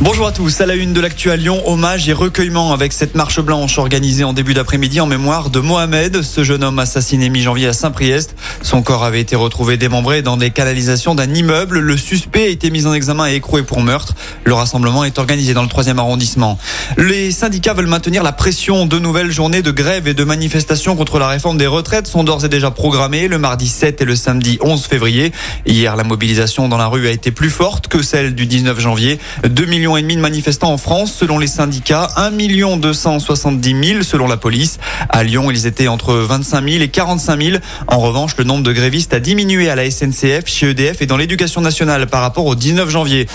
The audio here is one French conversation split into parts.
Bonjour à tous, à la une de l'actu Lyon, hommage et recueillement avec cette marche blanche organisée en début d'après-midi en mémoire de Mohamed, ce jeune homme assassiné mi-janvier à Saint-Priest. Son corps avait été retrouvé démembré dans des canalisations d'un immeuble. Le suspect a été mis en examen et écroué pour meurtre. Le rassemblement est organisé dans le troisième arrondissement. Les syndicats veulent maintenir la pression. De nouvelles journées de grève et de manifestations contre la réforme des retraites sont d'ores et déjà programmées le mardi 7 et le samedi 11 février. Hier, la mobilisation dans la rue a été plus forte que celle du 19 janvier. 2 millions demi de manifestants en France, selon les syndicats, 1 million 270 000 selon la police. À Lyon, ils étaient entre 25 000 et 45 000. En revanche, le nombre de grévistes a diminué à la SNCF, chez EDF et dans l'éducation nationale par rapport au 19 janvier.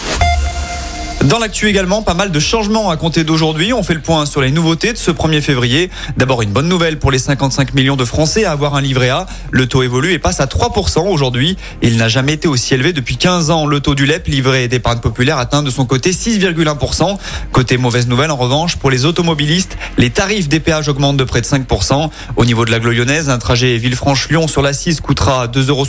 Dans l'actu également, pas mal de changements à compter d'aujourd'hui. On fait le point sur les nouveautés de ce 1er février. D'abord, une bonne nouvelle pour les 55 millions de Français à avoir un livret A. Le taux évolue et passe à 3% aujourd'hui. Il n'a jamais été aussi élevé depuis 15 ans. Le taux du LEP, livret d'épargne populaire, atteint de son côté 6,1%. Côté mauvaise nouvelle, en revanche, pour les automobilistes, les tarifs des péages augmentent de près de 5%. Au niveau de la lyonnaise, un trajet Villefranche-Lyon sur la 6 coûtera 2,70 euros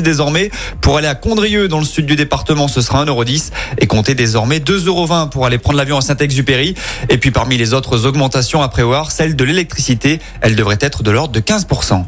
désormais. Pour aller à Condrieu, dans le sud du département, ce sera 1,10€ et comptez désormais 2 2,20€ pour aller prendre l'avion à Saint-Exupéry. Et puis parmi les autres augmentations à prévoir, celle de l'électricité, elle devrait être de l'ordre de 15%.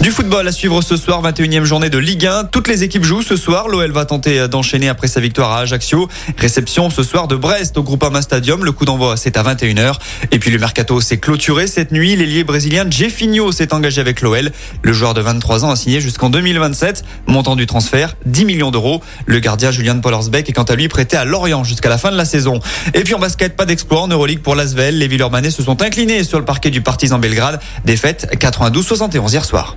Du football à suivre ce soir, 21e journée de Ligue 1. Toutes les équipes jouent ce soir. L'OL va tenter d'enchaîner après sa victoire à Ajaccio. Réception ce soir de Brest au Groupama Stadium. Le coup d'envoi, c'est à 21h. Et puis le mercato s'est clôturé cette nuit. L'ailier brésilien Jefinho s'est engagé avec l'OL. Le joueur de 23 ans a signé jusqu'en 2027. Montant du transfert, 10 millions d'euros. Le gardien Julian Pollersbeck est quant à lui prêté à Lorient jusqu'à la fin de la saison. Et puis en basket, pas d'exploit en Euroleague pour l'Asvel. Les Villeurbanais se sont inclinés sur le parquet du Partizan Belgrade. Défaite 92-71 hier soir.